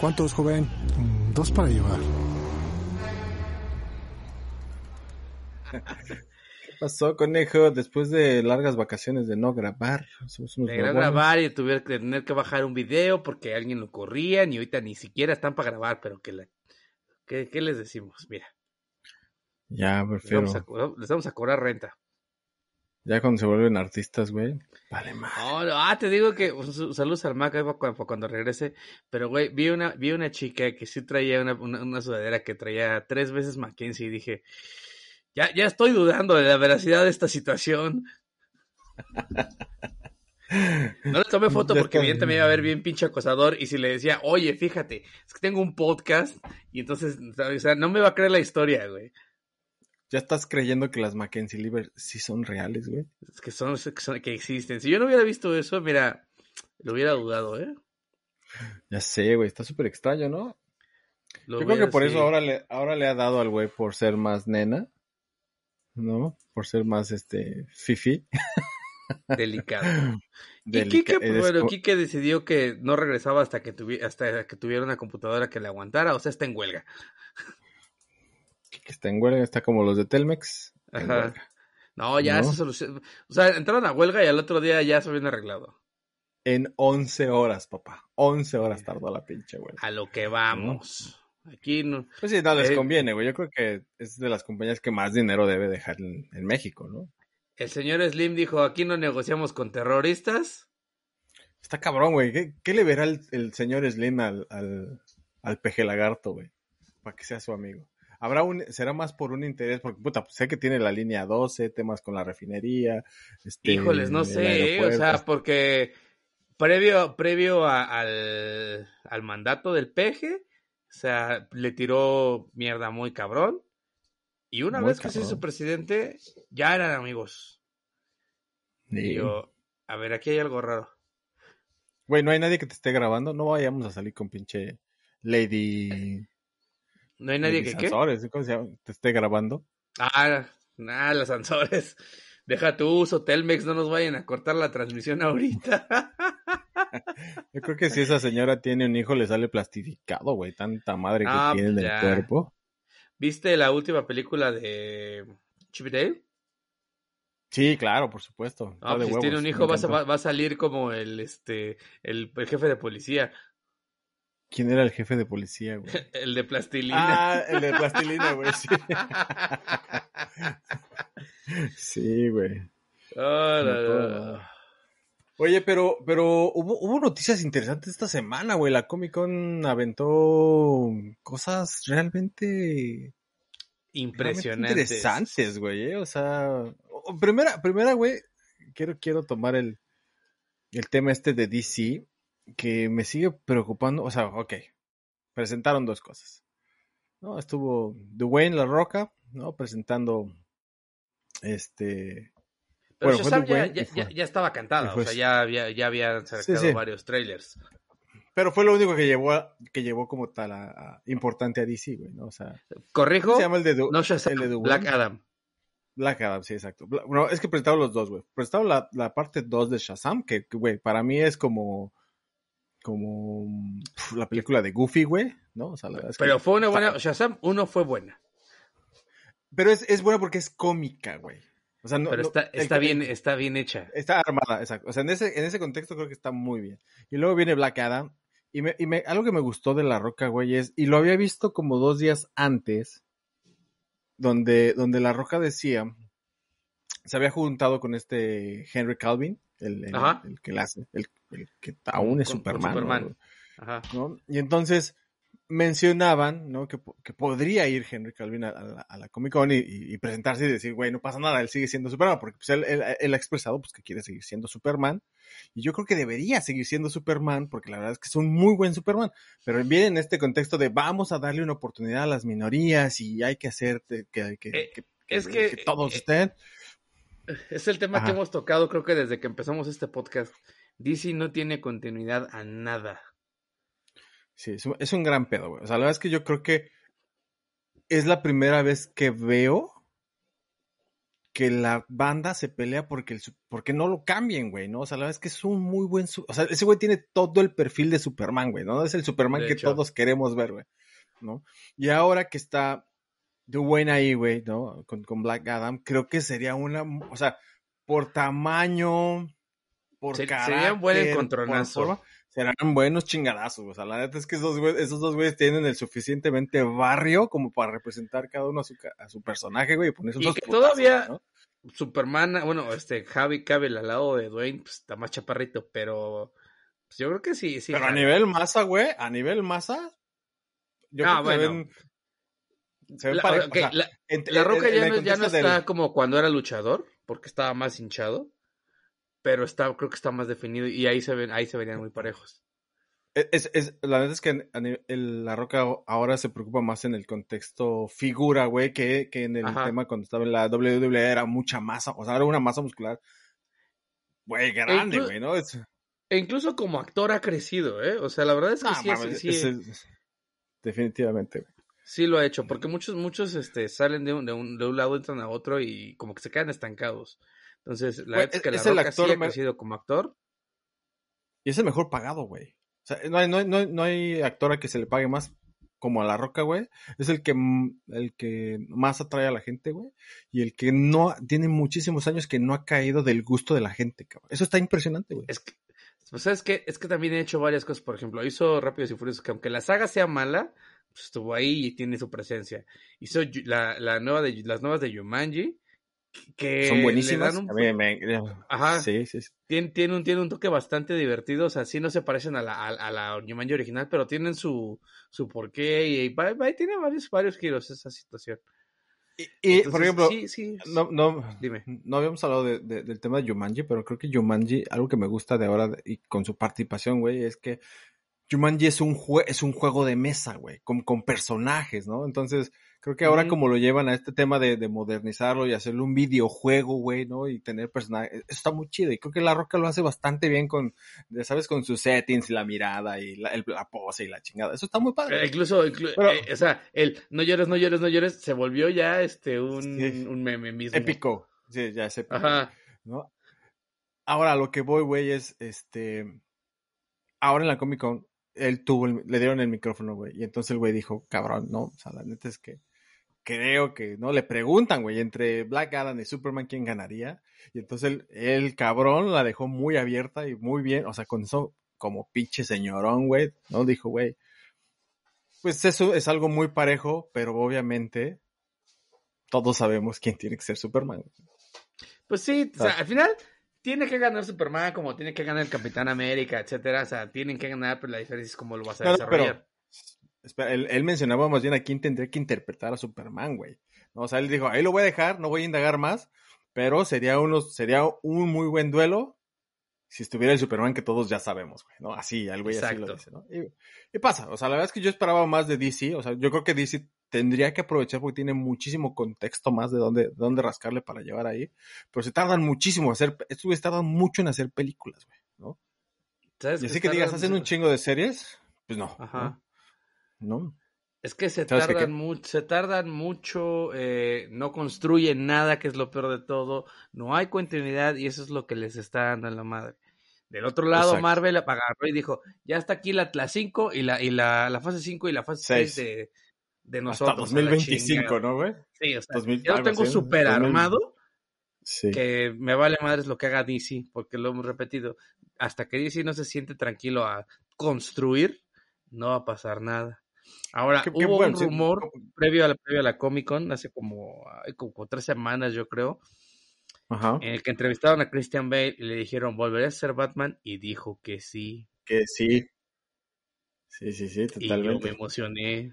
¿Cuántos, joven? Dos para llevar. ¿Qué pasó, conejo? Después de largas vacaciones de no grabar. Somos unos De no huevones. grabar y tuve que tener que bajar un video porque alguien lo corría y ahorita ni siquiera están para grabar, pero que la... ¿Qué, qué les decimos? Mira, Ya, les prefiero. vamos, a, co- les vamos a cobrar renta. Ya cuando se vuelven artistas, güey. Vale, más. No, ah, te digo que pues, saludos al Mac ahí pa' cu- pa' cuando regrese. Pero, güey, vi una, vi una chica que sí traía una, una, una sudadera que traía tres veces Mackenzie y dije, ya, ya estoy dudando de la veracidad de esta situación. No le tomé foto porque evidentemente me iba a ver bien pinche acosador y si le decía, oye, fíjate, es que tengo un podcast y entonces, o sea, no me va a creer la historia, güey. Ya estás creyendo que las Mackenzie Livers sí son reales, güey. Es que son, que son- que existen. Si yo no hubiera visto eso, mira, lo hubiera dudado, ¿eh? Ya sé, güey. Está súper extraño, ¿no? Lo Yo creo que por eso ahora le, ahora le ha dado al güey por ser más nena. ¿No? Por ser más, este, fifi. Delicado. Y Delica- Kike, pues, es bueno, Kike decidió que no regresaba hasta que, tuvi- hasta que tuviera una computadora que le aguantara, o sea, está en huelga. Que está en huelga, está como los de Telmex. Ajá. No, ya ¿No? se solucionó. O sea, entraron a huelga y al otro día ya se habían arreglado. En 11 horas, papá. 11 horas tardó la pinche huelga. A lo que vamos. Aquí no. Pues sí, no les Eh, conviene, güey. Yo creo que es de las compañías que más dinero debe dejar en, en México, ¿no? El señor Slim dijo, aquí no negociamos con terroristas. Está cabrón, güey. ¿Qué, qué le verá el, el señor Slim al, al, al peje lagarto, güey? Para que sea su amigo. Habrá un, será más por un interés, porque puta, pues, sé que tiene la línea 12, temas con la refinería. Este, Híjoles, no sé, ¿eh? o sea, porque previo, previo a- al, al mandato del peje, o sea, le tiró mierda muy cabrón. Y una Muy vez que se hizo presidente, ya eran amigos. Sí. Y yo, a ver, aquí hay algo raro. Güey, no hay nadie que te esté grabando. No vayamos a salir con pinche Lady. No hay nadie que qué. Sansores, ¿Cómo se llama? Te esté grabando. Ah, nada, las Ansores. Deja tu uso, Telmex, no nos vayan a cortar la transmisión ahorita. Yo creo que si esa señora tiene un hijo, le sale plastificado, güey. Tanta madre que Ah, tiene en el cuerpo. ¿Viste la última película de Chip Dale? Sí, claro, por supuesto. Ah, pues si huevos, tiene un hijo va a, va salir como el este el, el jefe de policía, ¿Quién era el jefe de policía, güey? el de plastilina. Ah, el de plastilina, güey, sí. Sí, güey. Ah, no, no. Oye, pero, pero hubo, hubo noticias interesantes esta semana, güey. La Comic Con aventó cosas realmente, realmente Impresionante. interesantes, güey. ¿eh? O sea, primera, primera, güey, quiero, quiero tomar el, el tema este de DC, que me sigue preocupando. O sea, ok, presentaron dos cosas. ¿no? Estuvo Dwayne La Roca, ¿no? Presentando este... Pero Bueno, Shazam ya, ya, fue- ya- estaba cantada, o sea, ya había, ya habían sacado sí. varios trailers. Pero fue lo único que llevó, a- que llevó como tal a, a- importante a DC, güey, ¿no? O sea, ¿Corrijo? ¿cómo se llama el de, Du- No Shazam, el de Dwayne? Black Adam. Black Adam, sí, exacto. Bla- No, es que presentaron los dos, güey. Presentaron la, la parte 2 de Shazam, que, güey, para mí es como, como pf, la película de Goofy, güey, ¿no? O sea, la verdad es que- Pero fue una buena, Shazam 1 fue buena, Pero es, es buena porque es cómica, güey. O sea, no, pero está, está el- bien, está bien hecha. Está armada, exacto. O sea, en ese, en ese contexto creo que está muy bien. Y luego viene Black Adam. Y, me, y me, algo que me gustó de La Roca, güey, es, y lo había visto como dos días antes, donde, donde La Roca decía, se había juntado con este Henry Calvin, el, el, el que la hace, el, el que aún es Con- con Superman. ¿no? Ajá. ¿no? Y entonces mencionaban, ¿no? Que, que podría ir Henry Calvin a, a la, a la Comic Con y, presentarse y decir, güey, no pasa nada, él sigue siendo Superman, porque pues, él, él- él ha expresado pues, que quiere seguir siendo Superman. Y yo creo que debería seguir siendo Superman, porque la verdad es que es un muy buen Superman. Pero viene en este contexto de vamos a darle una oportunidad a las minorías y hay que hacer que, que, que- Eh, que- es que- todos eh, estén. Es el tema que hemos tocado, creo que desde que empezamos este podcast. DC no tiene continuidad a nada. Sí, es un, gran pedo, güey. O sea, la verdad es que yo creo que es la primera vez que veo que la banda se pelea porque, el, porque no lo cambien, güey, ¿no? O sea, la verdad es que es un muy buen... O sea, ese güey tiene todo el perfil de Superman, güey, ¿no? Es el Superman De que hecho. todos queremos ver, güey, ¿no? Y ahora que está Dwayne ahí, güey, ¿no? Con, con Black Adam, creo que sería una... O sea, por tamaño, por Se- carácter... sería un buen por serán buenos chingadazos. O sea, la neta es que esos, güey- esos dos güeyes tienen el suficientemente barrio como para representar cada uno a su, ca- a su personaje, güey, y que putazos, todavía- ¿no? Superman, bueno, este Javi Cavill al lado de Dwayne, pues está más chaparrito, pero pues, yo creo que sí, sí. Pero a nivel masa, güey, a nivel masa, yo Ah, creo que se bueno. ven... Se ven La, o sea, la- en- La Roca ya el no, ya no está como cuando era luchador, porque estaba más hinchado, pero está, creo que está más definido y ahí se ven, ahí se verían muy parejos. Es, es- la verdad es que el- La Roca ahora se preocupa más en el contexto figura, güey, que, que en el Ajá. tema cuando estaba en la WWE era mucha masa, o sea, era una masa muscular, güey, grande, inclu- güey, ¿no? Es, E incluso como actor ha crecido, ¿eh? O sea, la verdad es que sí, mames, sí, es- definitivamente, güey. sí lo ha hecho, porque muchos, muchos este, salen de un, de, un, de un lado, entran a otro y como que se quedan estancados. Entonces, la verdad es que es la el Roca sí actor ha crecido como actor. Y es el mejor pagado, güey. O sea, no hay, no, hay, no, hay, no hay actor a que se le pague más como a La Roca, güey. Es el que, el que más atrae a la gente, güey. Y el que no, tiene muchísimos años que no ha caído del gusto de la gente, cabrón. Eso está impresionante, güey. Es que, pues, ¿sabes qué? Es que también he hecho varias cosas. Por ejemplo, hizo Rápidos y Furiosos, que aunque la saga sea mala, pues estuvo ahí y tiene su presencia. Hizo la, la nueva de, las nuevas de Yumanji, que Son buenísimas. un- A mí me- Ajá. Sí, sí, sí. tiene, tiene un, tiene un toque bastante divertido. O sea, sí no se parecen a la, a, a la Yumanji original, pero tienen su, su porqué y, y tiene varios, varios giros esa situación. Y, y, por ejemplo, sí, sí, no, no, dime. no habíamos hablado de- de- del tema de Jumanji, pero creo que Jumanji, algo que me gusta de ahora y con su participación, güey, es que Jumanji es un, jue- es un juego de mesa, güey, con, con personajes, ¿no? Entonces, creo que ahora como lo llevan a este tema de, de modernizarlo y hacerlo un videojuego, güey, ¿no? Y tener personajes, eso está muy chido. Y creo que La Roca lo hace bastante bien con, ya sabes, con sus settings y la mirada y la, el- la pose y la chingada. Eso está muy padre. Eh, incluso, inclu- Pero- eh, o sea, el no llores, no llores, no llores, se volvió ya este un, Sí. un meme mismo. épico. Sí, ya es épico. Ajá. ¿no? Ahora, lo que voy, güey, es, este, ahora en la Comic Con, él tuvo, el- le dieron el micrófono, güey, y entonces el güey dijo, cabrón, no, o sea, la neta es que creo que, ¿no? Le preguntan, güey, entre Black Adam y Superman, ¿quién ganaría? Y entonces el, el cabrón la dejó muy abierta y muy bien, o sea, con eso, como pinche señorón, güey, ¿no? Dijo, güey, pues eso es algo muy parejo, pero obviamente todos sabemos quién tiene que ser Superman. Pues sí, o sea, Ah. al final tiene que ganar Superman como tiene que ganar el Capitán América, etcétera. O sea, tienen que ganar, pero la diferencia es cómo lo vas a desarrollar. Espera, él, él mencionaba más bien a quién tendría que interpretar a Superman, güey. ¿No? O sea, él dijo, ahí lo voy a dejar, no voy a indagar más, pero sería, uno, sería un muy buen duelo si estuviera el Superman que todos ya sabemos, güey, ¿no? Así, el güey así lo dice, ¿no? Y, y pasa, o sea, la verdad es que yo esperaba más de DC, o sea, yo creo que DC tendría que aprovechar porque tiene muchísimo contexto más de dónde, de dónde rascarle para llevar ahí, pero se tardan muchísimo en hacer, estos tardan mucho en hacer películas, güey, ¿no? ¿Sabes Y así que digas, hacen un chingo de series, pues no, Ajá. ¿no? ¿No? Es que se ¿Sabes qué, tardan mucho, se tardan mucho, eh, no construyen nada, que es lo peor de todo, no hay continuidad y eso es lo que les está dando en la madre. Del otro lado, Exacto. Marvel agarró y dijo, ya está aquí la, la 5 y, la, y la, la fase 5 y la fase Seis. 6 de, de nosotros. Hasta a la 2025, chingada. ¿no, güey? Sí, o sea, 2000 ya lo tengo súper 2000. armado, Sí. que me vale madres lo que haga DC, porque lo hemos repetido, hasta que DC no se siente tranquilo a construir, no va a pasar nada. Ahora, Qué- qué hubo un sí, rumor previo a la, previo a la Comic Con, hace como, como tres semanas yo creo, Ajá. en el que entrevistaron a Christian Bale y le dijeron, ¿volveré a ser Batman? Y dijo que sí. Que sí. Sí, sí, sí, Y yo me totalmente. emocioné.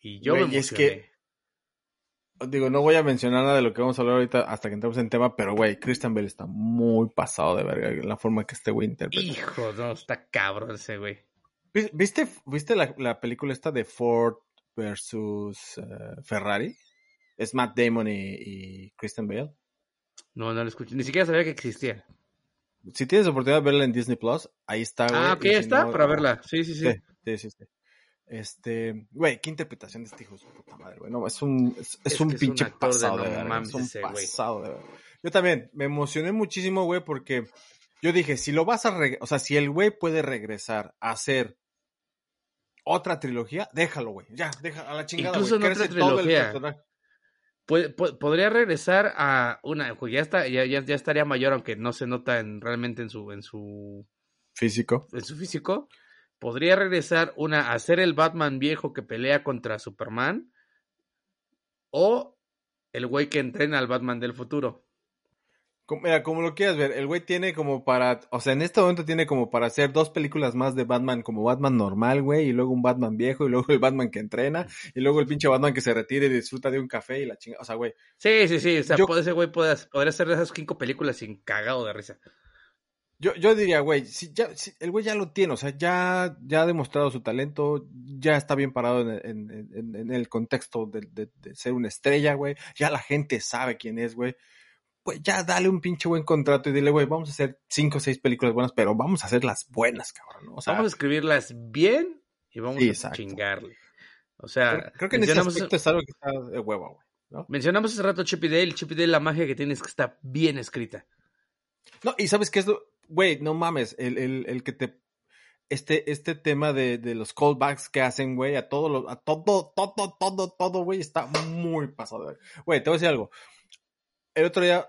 Y yo Güey, me y es emocioné. que- Digo, no voy a mencionar nada de lo que vamos a hablar ahorita hasta que entremos en tema, pero güey, Christian Bale está muy pasado de verga en la forma que este güey interpreta. Hijo, no, está cabrón ese güey. ¿Vis- ¿Viste, viste la, la película esta de Ford versus eh, Ferrari? Es Matt Damon y, y Christian Bale. No, no lo escuché. Ni siquiera sabía que existía. Si tienes oportunidad de verla en Disney Plus, ahí está, güey. Ah, ok, si está no- para verla. Sí, sí, sí. Sí, sí, sí. Este, güey, qué interpretación de este hijo de su puta madre, güey. No, es un, es, es Es un es un pinche actor de pasado no de, mames Es un ese pasado de. Yo también me emocioné muchísimo, güey, porque yo dije, si lo vas a, o sea, si el güey puede regresar a hacer otra trilogía, déjalo, güey. Ya, deja a la chingada, Incluso güey. en otra Crece todo el trilogía. podría regresar a una, ya está, ya, ya, ya estaría mayor, aunque no se nota en, realmente en su, en su, Físico. en su físico. Podría regresar una a ser el Batman viejo que pelea contra Superman. O el güey que entrena al Batman del futuro. Mira, como lo quieras ver, el güey tiene como para, o sea, en este momento tiene como para hacer dos películas más de Batman, como Batman normal, güey, y luego un Batman viejo, y luego el Batman que entrena, y luego el pinche Batman que se retira y disfruta de un café y la chinga, o sea, güey, Sí, sí, sí. O sea, Yo- puede- ese güey puede, podría hacer esas cinco películas sin cagado de risa. yo, yo diría, güey, si ya, si el güey ya lo tiene, o sea, ya, ya ha demostrado su talento, ya está bien parado en, en- en- en el contexto de, de- de ser una estrella, güey, ya la gente sabe quién es, güey. Pues ya dale un pinche buen contrato y dile, güey, vamos a hacer cinco o seis películas buenas, pero vamos a hacerlas buenas, cabrón. ¿no? O sea, vamos a escribirlas bien y vamos Sí, a chingarle. O sea, creo, creo que en ese mencionamos, aspecto es algo que está de huevo, güey. ¿no? mencionamos hace rato Chip y Dale. Chip y Dale, la magia que tiene es que está bien escrita. No, y sabes qué es lo, güey, no mames, el, el, el que te, este, este tema de, de los callbacks que hacen, güey, a todo, lo, a todo, todo, todo, todo, güey, está muy pasado. Güey, te voy a decir algo. El otro día,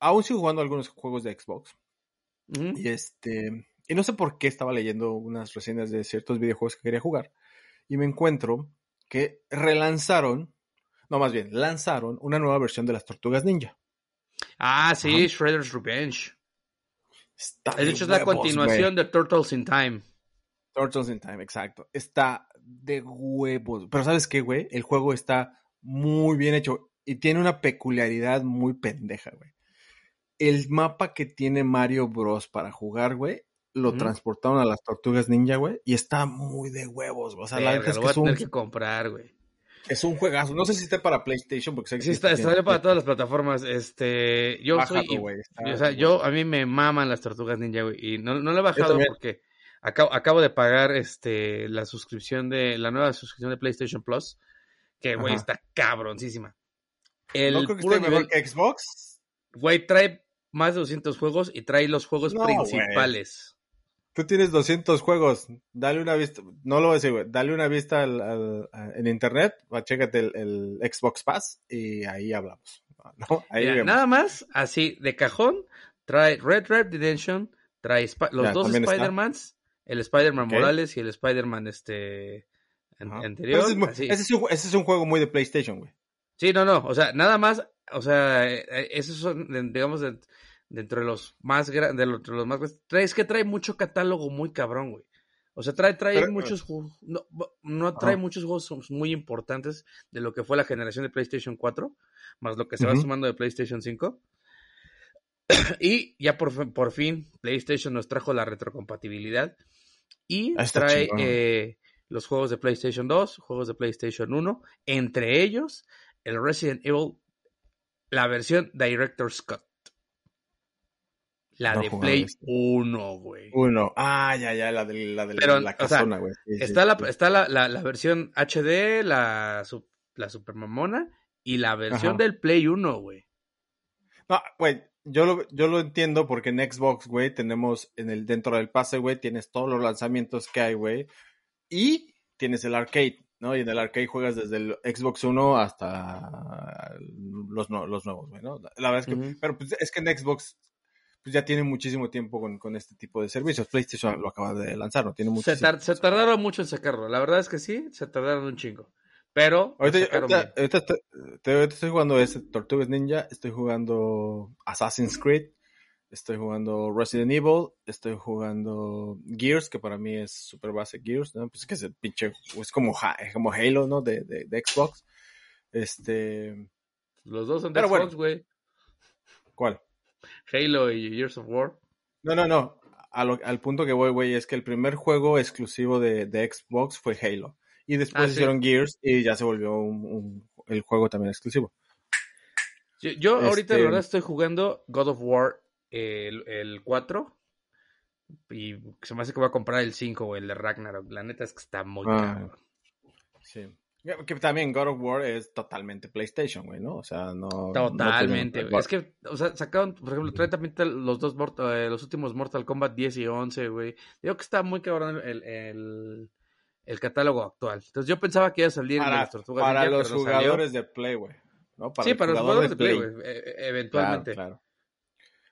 aún sigo jugando algunos juegos de Xbox. Ujú. Y este, y no sé por qué estaba leyendo unas reseñas de ciertos videojuegos que quería jugar. Y me encuentro que relanzaron, no más bien, lanzaron una nueva versión de las Tortugas Ninja. Ah, sí, Ajá. Shredder's Revenge. Está De hecho, es la continuación de Turtles in Time. Turtles in Time, exacto. Está de huevos. Pero ¿sabes qué, güey? El juego está muy bien hecho y tiene una peculiaridad muy pendeja, güey. El mapa que tiene Mario Bros. para jugar, güey, lo transportaron a las Tortugas Ninja, güey, y está muy de huevos. güey. O sea, la neta es lo que voy a es un, tener que comprar, güey. es un juegazo. No sé si esté para PlayStation, porque sé que Sí, está, está para todas las plataformas. Este, yo Bájalo, soy, güey, está o sea, yo, a mí me maman las tortugas ninja, güey, y no, no lo he bajado porque acabo, acabo de pagar, este, la suscripción de, la nueva suscripción de PlayStation Plus, que, güey, está cabroncísima. El no creo que esté nivel, mejor que Xbox. güey, trae más de 200 juegos y trae los juegos No, principales. Tú tienes 200 juegos, dale una vista, no lo voy a decir, güey, dale una vista al, en internet, chécate el, el Xbox Pass y ahí hablamos. ¿no? Ahí Mira, vemos. nada más, así, de cajón, trae Red Red Redemption, trae Sp- los Ya, dos. Spider-Mans, el Spider-Man. Morales y el Spider-Man este an- Ajá. anterior. Ese es, muy- ese es un, ese es un juego muy de PlayStation, güey. Sí, no, no, o sea, nada más, o sea, eh, eh, esos son, digamos, de- dentro de los más grandes, de los, más es que trae mucho catálogo muy cabrón, güey. O sea, trae, trae Pero- muchos juegos, no, no trae muchos juegos muy importantes de lo que fue la generación de PlayStation 4, más lo que se va sumando de PlayStation 5. y ya por, fin- por fin PlayStation nos trajo la retrocompatibilidad y Ah, está trae eh, los juegos de PlayStation 2, juegos de PlayStation 1, entre ellos el Resident Evil, la versión Director Scott. La No de Play este. 1, güey. Uno. Ah, ya, ya, la de la, de Pero, la casona, güey. Sí, sí, Está, la, sí. está la, la- la versión HD, la, su- la Super Mamona y la versión Ajá. del Play 1, güey. No, güey, yo lo, yo lo entiendo porque en Xbox, güey, tenemos en el dentro del pase, güey, tienes todos los lanzamientos que hay, güey. Y tienes el arcade, ¿no? Y en el arcade juegas desde el Xbox 1 hasta los, no- los nuevos, güey, ¿no? La verdad es que, pero pues, es que en Xbox pues ya tiene muchísimo tiempo con, con este tipo de servicios. PlayStation lo acaba de lanzar, ¿no? Tiene Se, tar- se tardaron mucho en sacarlo. La verdad es que sí, se tardaron un chingo. Pero lo Ahorita, sacaron ahorita- bien. ahorita te- te- ahorita estoy jugando ese Tortugas Ninja, estoy jugando Assassin's Creed, estoy jugando Resident Evil, estoy jugando Gears, que para mí es super base Gears, ¿no? Pues es que es el pinche, es como, como Halo, ¿no? De, de, Xbox. Este. Los dos son de Xbox, güey. ¿Cuál? Halo y Gears of War. No, no, no. al punto que voy, güey, es que el primer juego exclusivo de, de Xbox fue Halo. Y después ah, hicieron Gears y ya se volvió un, el juego también exclusivo. Yo, ahorita la verdad este estoy jugando God of War el, el 4 y se me hace que voy a comprar el 5 o el de Ragnarok. La neta es que está muy ah, caro. Sí. Que también God of War es totalmente PlayStation, güey, ¿no? O sea, no. Totalmente, güey. es que, o sea, sacaron, por ejemplo, trae también los dos, eh, los últimos Mortal Kombat 10 y 11, güey. Digo que está muy cabrón el, el, el catálogo actual. Entonces yo pensaba que iba a salir para, las tortugas para los jugadores de Play, güey. ¿no? sí, para los jugadores de Play, güey, e, e, eventualmente. Claro,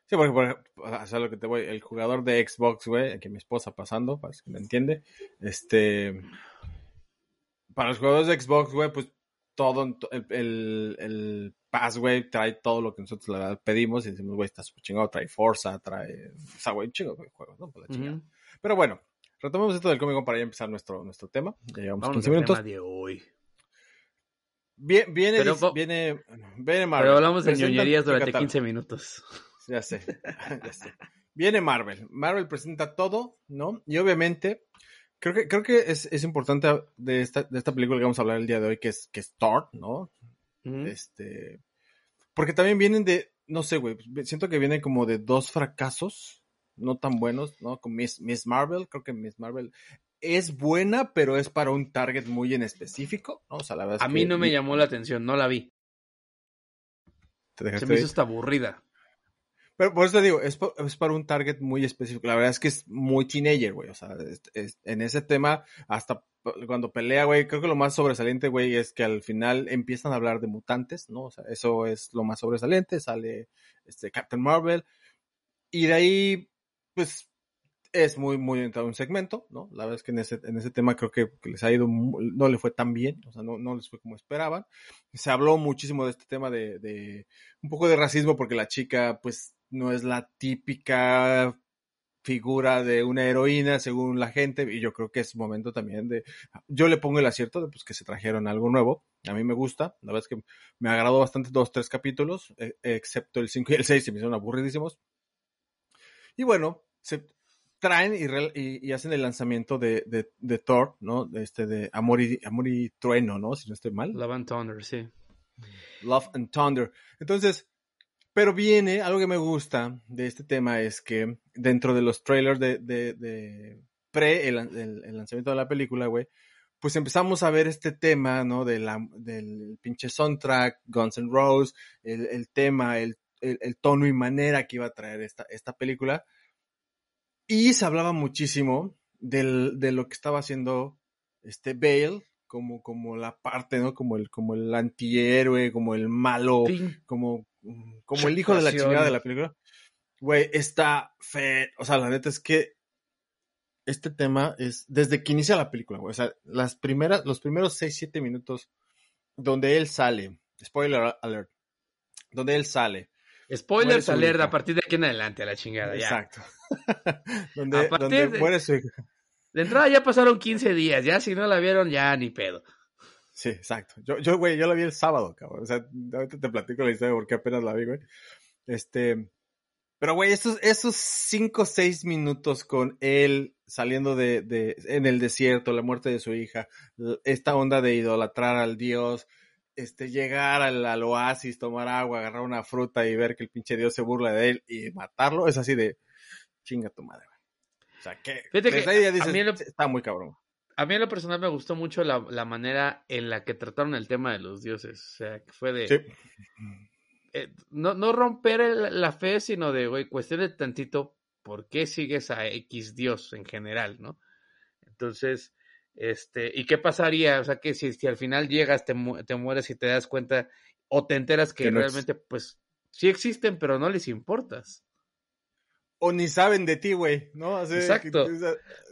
Sí, porque, por ejemplo, lo que te voy, el jugador de Xbox, güey, que mi esposa pasando, para que me entiende, este, para los jugadores de Xbox, güey, pues todo, el, el, el Pass, güey, trae todo lo que nosotros le pedimos y decimos, güey, está súper chingado, trae Forza, trae, o sea, güey, chingo de juegos, ¿no? Pues la Pero bueno, retomemos esto del cómic para ya empezar nuestro, nuestro tema. Ya llevamos 15 minutos. Tema de hoy. Viene, viene, viene, viene Marvel. Pero hablamos de ñoñerías durante 15 minutos. Ya sé, ya sé. Viene Marvel. Marvel presenta todo, ¿no? Y obviamente, creo que, creo que es, es importante de esta, de esta película que vamos a hablar el día de hoy, que es, que es Thor, ¿no? Este. Porque también vienen de, no sé, güey, siento que vienen como de dos fracasos no tan buenos, ¿no? Con Miss, Miss Marvel, creo que Miss Marvel es buena, pero es para un target muy en específico, ¿no? O sea, la verdad A mí no me llamó la atención, no la vi. Se me hizo hasta aburrida. Pero por eso te digo, es, para un target muy específico. La verdad es que es muy teenager, güey. O sea, en ese tema, hasta cuando pelea, güey, creo que lo más sobresaliente, güey, es que al final empiezan a hablar de mutantes, ¿no? O sea, eso es lo más sobresaliente. Sale este Captain Marvel. Y de ahí pues es muy, muy entrado un segmento, ¿no? La verdad es que en ese, en ese tema creo que, les ha ido, no le fue tan bien, o sea, no, no les fue como esperaban. Se habló muchísimo de este tema de, de un poco de racismo porque la chica, pues, no es la típica figura de una heroína según la gente y yo creo que es momento también de yo le pongo el acierto de pues que se trajeron algo nuevo a mí me gusta la verdad es que me agradó bastante dos tres capítulos e, excepto el 5 y el 6 se me hicieron aburridísimos y bueno, se traen y, y, hacen el lanzamiento de, de, de, Thor, ¿no? Este de Amor y, Amor y Trueno, ¿no? Si no estoy mal. Love and Thunder, sí. Love and Thunder. Entonces, pero viene, algo que me gusta de este tema es que dentro de los trailers de, de, de pre el, el, lanzamiento de la película, güey, pues empezamos a ver este tema, ¿no? De la, del pinche soundtrack, Guns N' Roses, el, el tema, el el, tono y manera que iba a traer esta, esta película. Y se hablaba muchísimo del, de lo que estaba haciendo este Bale, como, como la parte, ¿no? Como el, como el antihéroe, como el malo, como, como el hijo de la chingada de la película. Güey, está fe. O sea, la neta es que este tema es desde que inicia la película, güey. O sea, las primeras, los primeros 6, 7 minutos donde él sale, spoiler alert, donde él sale, Spoilers alert a partir de aquí en adelante a la chingada. Exacto. donde, muere su hija. De entrada ya pasaron 15 días, ya si no la vieron, ya ni pedo. Sí, exacto. Yo, yo, güey, yo la vi el sábado, cabrón. O sea, ahorita te platico la historia porque apenas la vi, güey. Este. Pero, güey, esos, esos cinco o seis minutos con él saliendo de, de, en el desierto, la muerte de su hija, esta onda de idolatrar al Dios, este, llegar al, oasis, tomar agua, agarrar una fruta y ver que el pinche Dios se burla de él y matarlo, es así de chinga tu madre. O sea, que, está muy cabrón. A mí en lo personal me gustó mucho la, manera en la que trataron el tema de los dioses. O sea, que fue de... Eh, no, no romper la fe, sino de, güey, cuestión de tantito, ¿por qué sigues a X Dios en general, no? Entonces, este, ¿y qué pasaría? O sea, que si, si al final llegas, te, te, mueres y te das cuenta, o te enteras que, realmente, pues, sí existen, pero no les importas. O ni saben de ti, güey, ¿no? Exacto.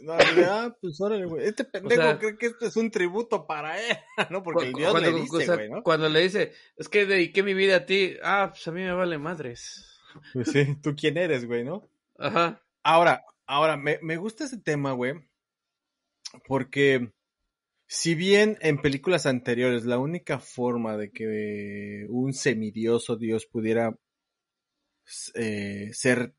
no, ah, pues órale, güey. Este pendejo cree que esto es un tributo para él, ¿no? Porque el Dios le dice, güey, ¿no? Cuando le dice, es que dediqué mi vida a ti, ah, pues a mí me vale madres. Pues sí, ¿tú quién eres, güey, no? Ajá. Ahora, ahora, me, me gusta ese tema, güey, porque si bien en películas anteriores la única forma de que un semidioso dios pudiera eh, ser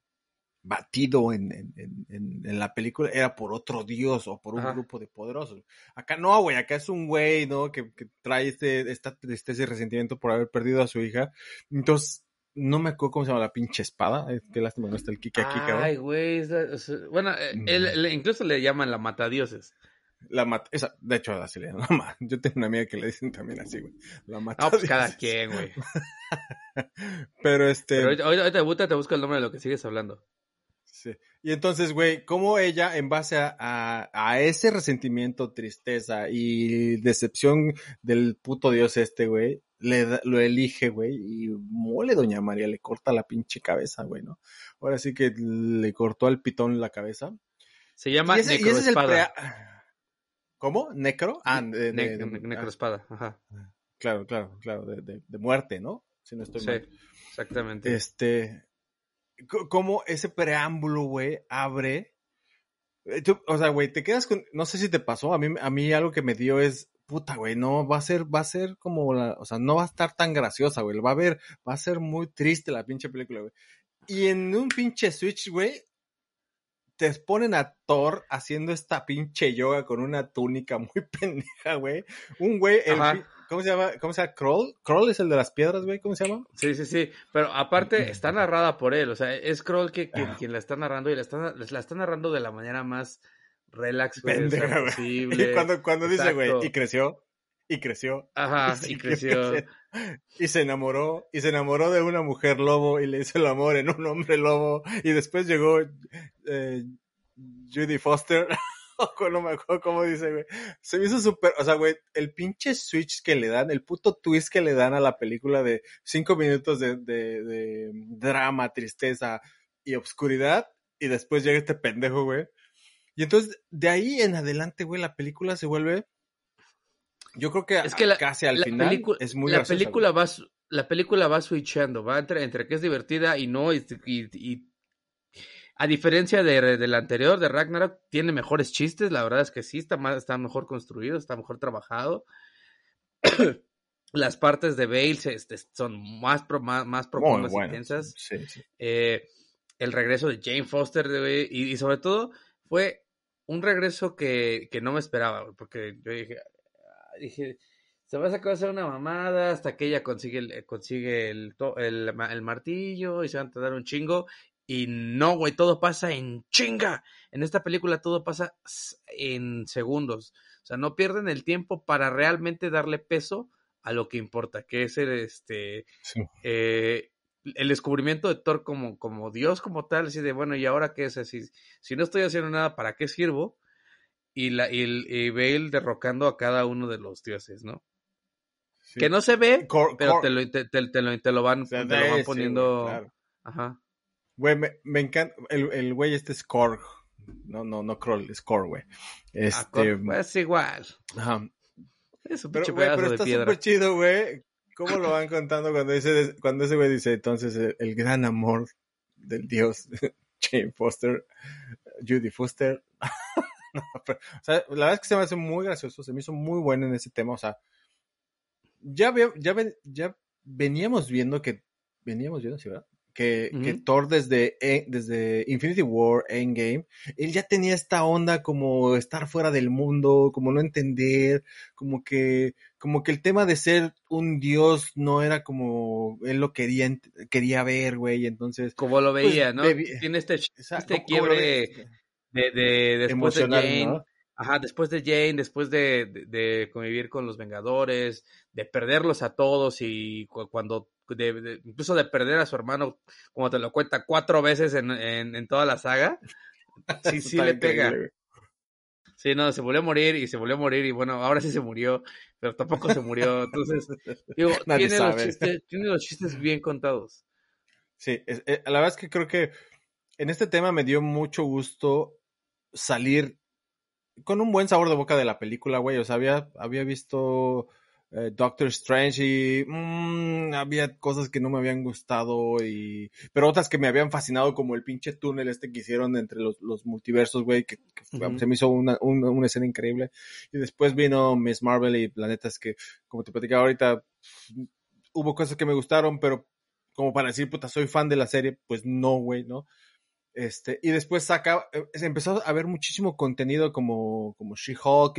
batido en, en, en, en, la película era por otro dios o por un Ajá. grupo de poderosos. Acá no, güey, acá es un güey, ¿no? Que, que trae este, esta tristeza y resentimiento por haber perdido a su hija. Entonces, no me acuerdo cómo se llama la pinche espada. Eh, Qué lástima no está el Kike aquí, cabrón. Ay, güey. Bueno, eh, él- le- incluso le llaman la matadioses. La mat esa, de hecho, así le llaman. la ma- Yo tengo una amiga que le dicen también así, güey. La mata. No, pues cada quien, güey. Pero este. Pero ahorita, ahorita, ahorita te busco el nombre de lo que sigues hablando. Sí. Y entonces, güey, cómo ella, en base a, a, a ese resentimiento, tristeza y decepción del puto dios este, güey, le da- lo elige, güey, y mole, doña María, le corta la pinche cabeza, güey, ¿no? Ahora sí que le cortó al pitón la cabeza. Se llama y ese, y ese es el Necroespada. prea- ¿Cómo? ¿Necro? Ah, de, Ne- de- de- ne- ah, Necroespada, ajá. claro, claro, claro, de, muerte, ¿no? Si no estoy Sí, mal. exactamente. Este, c- como ese preámbulo, güey, abre. eh, tú- o sea, güey, te quedas con, no sé si te pasó, a mí, a mí algo que me dio es, puta, güey, no, va a ser, va a ser como la, o sea, no va a estar tan graciosa, güey, va a ver, va a ser muy triste la pinche película, güey. Y en un pinche Switch, güey, te ponen a Thor haciendo esta pinche yoga con una túnica muy pendeja, güey. Un güey, el ¿cómo se llama? ¿Cómo se llama? Kroll. Kroll es el de las piedras, güey, ¿cómo se llama? Sí, sí, sí. Pero aparte está narrada por él. O sea, es Kroll que, que- Ah. quien la está narrando y la está, la está narrando de la manera más relax güey, Pendeja, güey. posible. Y cuando, cuando dice, güey, y creció, y creció, Ajá, y creció. y se enamoró, y se enamoró de una mujer lobo, y le hizo el amor en un hombre lobo, y después llegó eh, Judy Foster, no me acuerdo cómo dice, güey, se me hizo súper, o sea, güey, el pinche switch que le dan, el puto twist que le dan a la película de cinco minutos de, de, de drama, tristeza y obscuridad, y después llega este pendejo, güey. Y entonces, de ahí en adelante, güey, la película se vuelve. Yo creo que, Es que la- casi al la final es muy la graciosa, película güey. va la película va switchando, va entre, entre que es divertida y no, y, y- y a diferencia de, de la anterior, de Ragnarok, tiene mejores chistes, la verdad es que sí, está, más, está mejor construido, está mejor trabajado. Las partes de Bale este, son más, pro- más, más profundas y buena. tensas. Sí, sí. Eh, el regreso de Jane Foster, y, y sobre todo fue un regreso que, que no me esperaba, porque yo dije, ah, dije, se va a sacar a hacer una mamada hasta que ella consigue el, consigue el, el, el martillo y se van a tardar un chingo. Y no, güey, todo pasa en chinga. En esta película todo pasa en segundos. O sea, no pierden el tiempo para realmente darle peso a lo que importa, que es el, este, Sí. eh, el descubrimiento de Thor como, como Dios, como tal, así de, bueno, ¿y ahora qué es? Así, si no estoy haciendo nada, ¿para qué sirvo? Y, la, y, el- y Bale derrocando a cada uno de los dioses, ¿no? sí. Que no se ve, Cor- pero cor- te lo, te, lo, te lo van, o sea, te lo van poniendo... claro. Ajá. Güey, me, me encanta. El, el güey este es Korg. No, no, no Kroll, es Korg, güey. Ah, Este. es igual. ajá. Es un Pero, pinche güey, pedazo pero de está piedra. súper chido, güey. ¿Cómo lo van contando cuando dice, cuando ese güey dice entonces el, el gran amor del dios Jane Foster, Judy Foster? No, pero, o sea, la verdad es que se me hace muy gracioso, se me hizo muy bueno en ese tema, o sea, ya, ve- ya, ya veníamos viendo que, veníamos viendo, sí, ¿verdad? Que. Thor desde, eh, desde Infinity War, Endgame, él ya tenía esta onda como estar fuera del mundo, como no entender, como que, como que el tema de ser un dios no era como él lo quería, quería ver, güey, entonces, Como lo pues, veía, ¿no? Tiene este, este quiebre ves, de, de después emocional, de Jane, ¿no? Ajá, después de Jane, después de, de- de convivir con los Vengadores, de perderlos a todos y cu- cuando, de- de- incluso de perder a su hermano, como te lo cuenta cuatro veces en, en, en toda la saga, sí, sí le pega. increíble. Sí, no, se volvió a morir y se volvió a morir y bueno, ahora sí se murió, pero tampoco se murió. Entonces, digo, tiene los, chistes, tiene los chistes bien contados. Sí, es- eh, la verdad es que creo que en este tema me dio mucho gusto salir con un buen sabor de boca de la película, güey. O sea, había, había visto eh, Doctor Strange y mm, había cosas que no me habían gustado y pero otras que me habían fascinado como el pinche túnel este que hicieron entre los, los multiversos, güey, que, se me hizo una, una, una escena increíble. Y después vino Miss Marvel y planetas que, como te platicaba ahorita, hubo cosas que me gustaron, pero como para decir, puta, soy fan de la serie, pues no, güey, ¿no? Este, y después saca, eh, empezó a ver muchísimo contenido como, como She-Hulk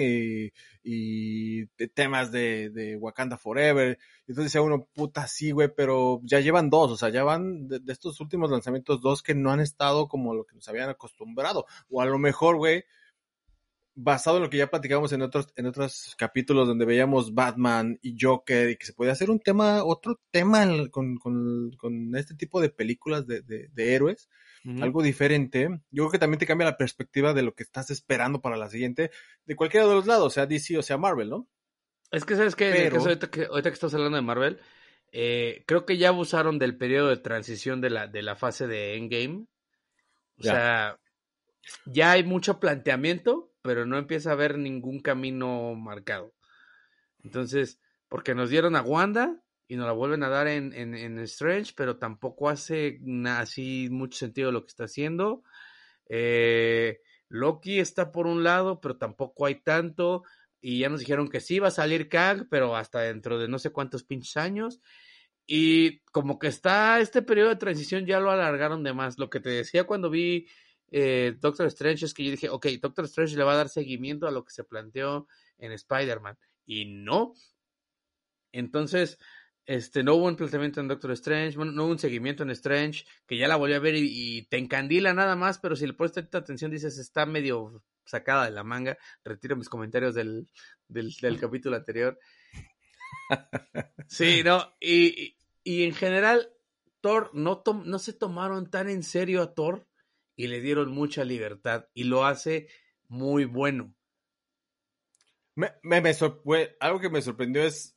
y, temas de, de Wakanda Forever. Entonces decía uno, puta, sí, güey, pero ya llevan dos, o sea, ya van de, de estos últimos lanzamientos dos que no han estado como lo que nos habían acostumbrado. O a lo mejor, güey, basado en lo que ya platicamos en otros, en otros capítulos donde veíamos Batman y Joker y que se podía hacer un tema, otro tema con, con, con este tipo de películas de, de, de héroes, algo diferente. Yo creo que también te cambia la perspectiva de lo que estás esperando para la siguiente, de cualquiera de los lados, sea DC o sea Marvel, ¿no? Es que, ¿sabes el Pero- caso ahorita que, ahorita que estás hablando de Marvel, eh, creo que ya abusaron del periodo de transición de la, de la fase de Endgame. O Ya. sea, ya hay mucho planteamiento, pero no empieza a haber ningún camino marcado. Entonces, porque nos dieron a Wanda y nos la vuelven a dar en, en, en Strange, pero tampoco hace así mucho sentido lo que está haciendo. Eh, Loki está por un lado, pero tampoco hay tanto. Y ya nos dijeron que sí va a salir Kang, pero hasta dentro de no sé cuántos pinches años. Y como que está este periodo de transición, ya lo alargaron de más. Lo que te decía cuando vi eh, Doctor Strange es que yo dije, ok, Doctor Strange le va a dar seguimiento a lo que se planteó en Spider-Man. Y no. Entonces, este, no hubo un planteamiento en Doctor Strange, bueno, no hubo un seguimiento en Strange, que ya la volví a ver y, te encandila nada más, pero si le pones tanta atención dices, está medio sacada de la manga. Retiro mis comentarios del, del, capítulo anterior. Sí, no, y, y, en general, Thor no, no se tomaron tan en serio a Thor y le dieron mucha libertad y lo hace muy bueno. Me, me, me algo que me sorprendió es